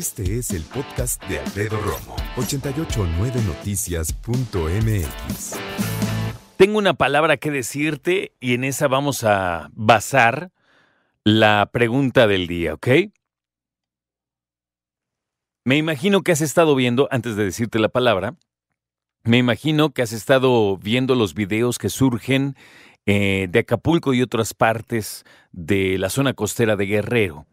Este es el podcast de Alfredo Romo. 889noticias.mx. Tengo una palabra que decirte y en esa vamos a basar la pregunta del día, ¿ok? Me imagino que has estado viendo, antes de decirte la palabra, me imagino que has estado viendo los videos que surgen eh, de Acapulco y otras partes de la zona costera de Guerrero.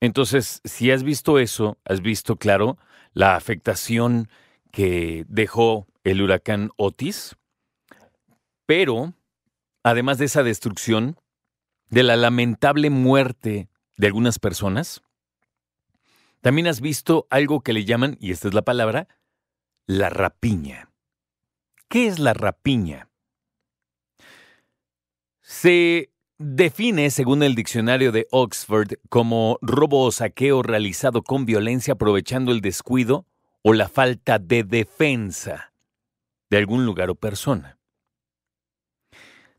Entonces, si has visto eso, has visto, claro, la afectación que dejó el huracán Otis, pero, además de esa destrucción, de la lamentable muerte de algunas personas, también has visto algo que le llaman, y esta es la palabra, la rapiña. ¿Qué es la rapiña? Se define, según el diccionario de Oxford, como robo o saqueo realizado con violencia aprovechando el descuido o la falta de defensa de algún lugar o persona.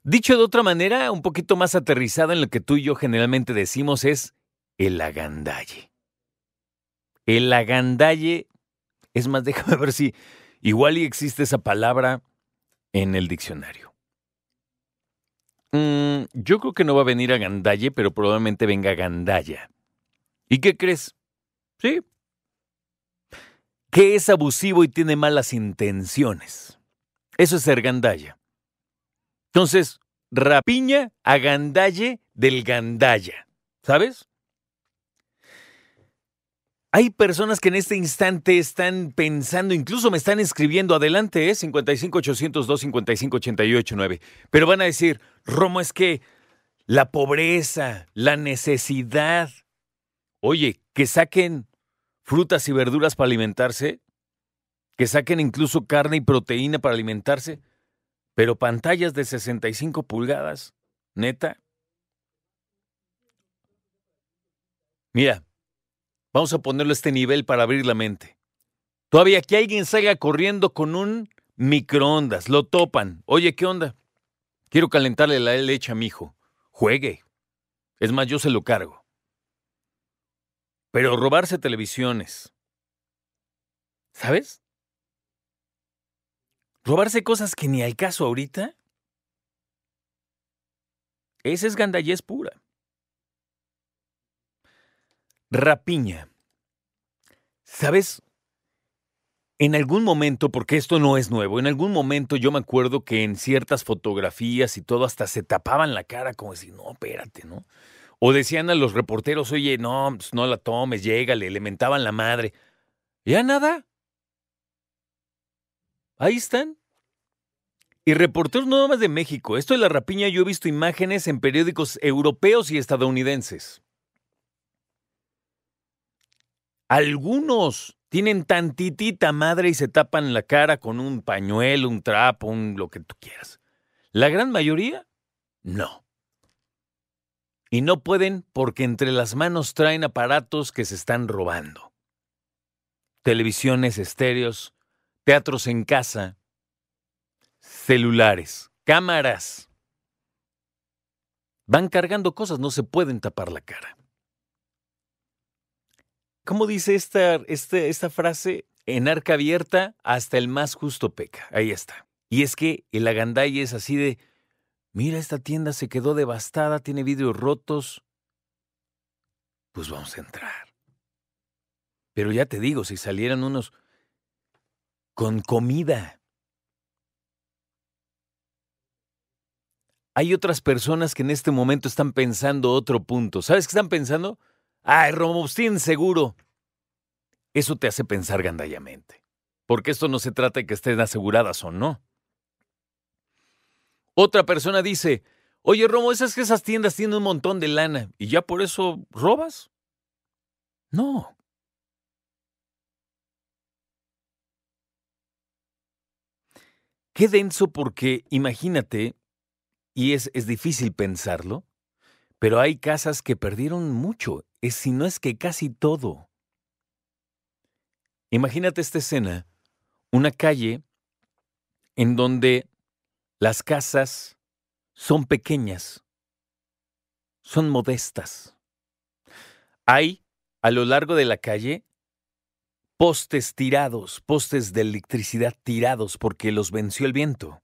Dicho de otra manera, un poquito más aterrizada en lo que tú y yo generalmente decimos es el agandalle. El agandalle, es más, déjame ver si igual y existe esa palabra en el diccionario. Yo creo que no va a venir agandalle, pero probablemente venga gandalla. ¿Y qué crees? Sí. Que es abusivo y tiene malas intenciones. Eso es ser gandalla. Entonces, rapiña a gandalle del gandalla. ¿Sabes? Hay personas que en este instante están pensando, incluso me están escribiendo adelante, ¿eh? 55 802 55 88 9. Pero van a decir, Romo, es que la pobreza, la necesidad. Oye, que saquen frutas y verduras para alimentarse, que saquen incluso carne y proteína para alimentarse, pero pantallas de 65 pulgadas, neta. Mira, Vamos a ponerlo a este nivel para abrir la mente. Todavía que alguien salga corriendo con un microondas, lo topan. Oye, ¿qué onda? Quiero calentarle la leche a mi hijo. Juegue. Es más, yo se lo cargo. Pero robarse televisiones. ¿Sabes? Robarse cosas que ni al caso ahorita. Esa es gandallez pura. Rapiña. ¿Sabes? En algún momento, porque esto no es nuevo, en algún momento yo me acuerdo que en ciertas fotografías y todo hasta se tapaban la cara como si, no, espérate, ¿no? O decían a los reporteros, oye, no, pues no la tomes, llégale, le mentaban la madre. Ya nada. Ahí están. Y reporteros no más de México. Esto de la rapiña yo he visto imágenes en periódicos europeos y estadounidenses. Algunos tienen tantitita madre y se tapan la cara con un pañuelo, un trapo, un lo que tú quieras. La gran mayoría, no. Y no pueden porque entre las manos traen aparatos que se están robando. Televisiones, estéreos, teatros en casa, celulares, cámaras. Van cargando cosas, no se pueden tapar la cara. ¿Cómo dice esta, este, esta frase? En arca abierta, hasta el más justo peca. Ahí está. Y es que el agandai es así de, mira, esta tienda se quedó devastada, tiene vidrios rotos. Pues vamos a entrar. Pero ya te digo, si salieran unos con comida. Hay otras personas que en este momento están pensando otro punto. ¿Sabes qué están pensando? Ay, Romostín, seguro. Eso te hace pensar gandallamente. Porque esto no se trata de que estén aseguradas o no. Otra persona dice, oye Romo, esas que esas tiendas tienen un montón de lana y ya por eso robas. No. Qué denso porque imagínate, y es, es difícil pensarlo, pero hay casas que perdieron mucho, es si no es que casi todo. Imagínate esta escena, una calle en donde las casas son pequeñas, son modestas. Hay a lo largo de la calle postes tirados, postes de electricidad tirados porque los venció el viento,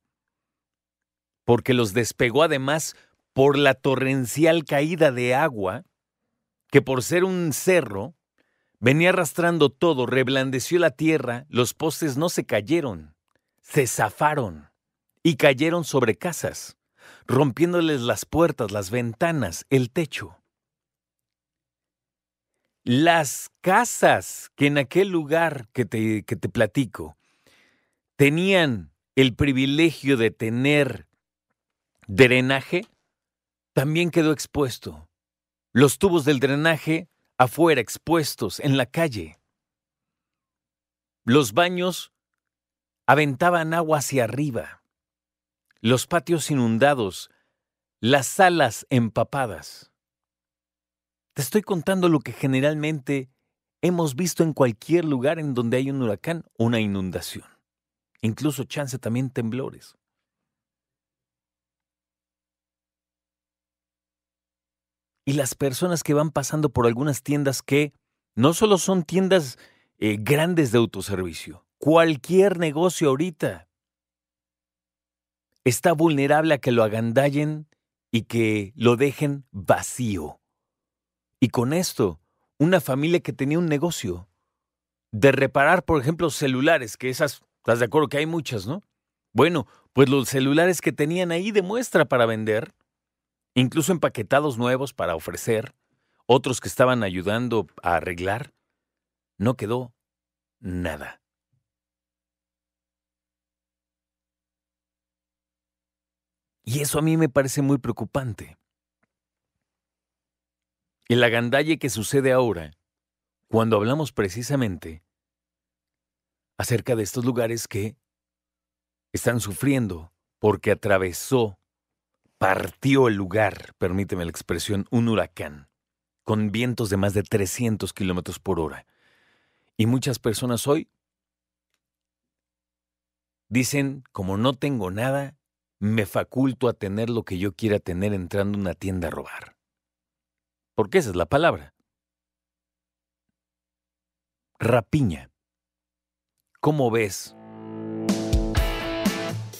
porque los despegó además por la torrencial caída de agua, que por ser un cerro, venía arrastrando todo, reblandeció la tierra, los postes no se cayeron, se zafaron y cayeron sobre casas, rompiéndoles las puertas, las ventanas, el techo. Las casas que en aquel lugar que te, que te platico tenían el privilegio de tener drenaje, también quedó expuesto. Los tubos del drenaje afuera expuestos en la calle. Los baños aventaban agua hacia arriba. Los patios inundados, las salas empapadas. Te estoy contando lo que generalmente hemos visto en cualquier lugar en donde hay un huracán, una inundación. Incluso chance también temblores. Y las personas que van pasando por algunas tiendas que no solo son tiendas eh, grandes de autoservicio, cualquier negocio ahorita está vulnerable a que lo agandallen y que lo dejen vacío. Y con esto, una familia que tenía un negocio de reparar, por ejemplo, celulares, que esas, estás de acuerdo que hay muchas, ¿no? Bueno, pues los celulares que tenían ahí de muestra para vender, incluso empaquetados nuevos para ofrecer, otros que estaban ayudando a arreglar, no quedó nada. Y eso a mí me parece muy preocupante. El agandalle que sucede ahora, cuando hablamos precisamente acerca de estos lugares que están sufriendo porque atravesó, partió el lugar, permíteme la expresión, un huracán, con vientos de más de 300 kilómetros por hora. Y muchas personas hoy dicen, como no tengo nada, me faculto a tener lo que yo quiera tener entrando a una tienda a robar porque esa es la palabra. Rapiña. ¿Cómo ves?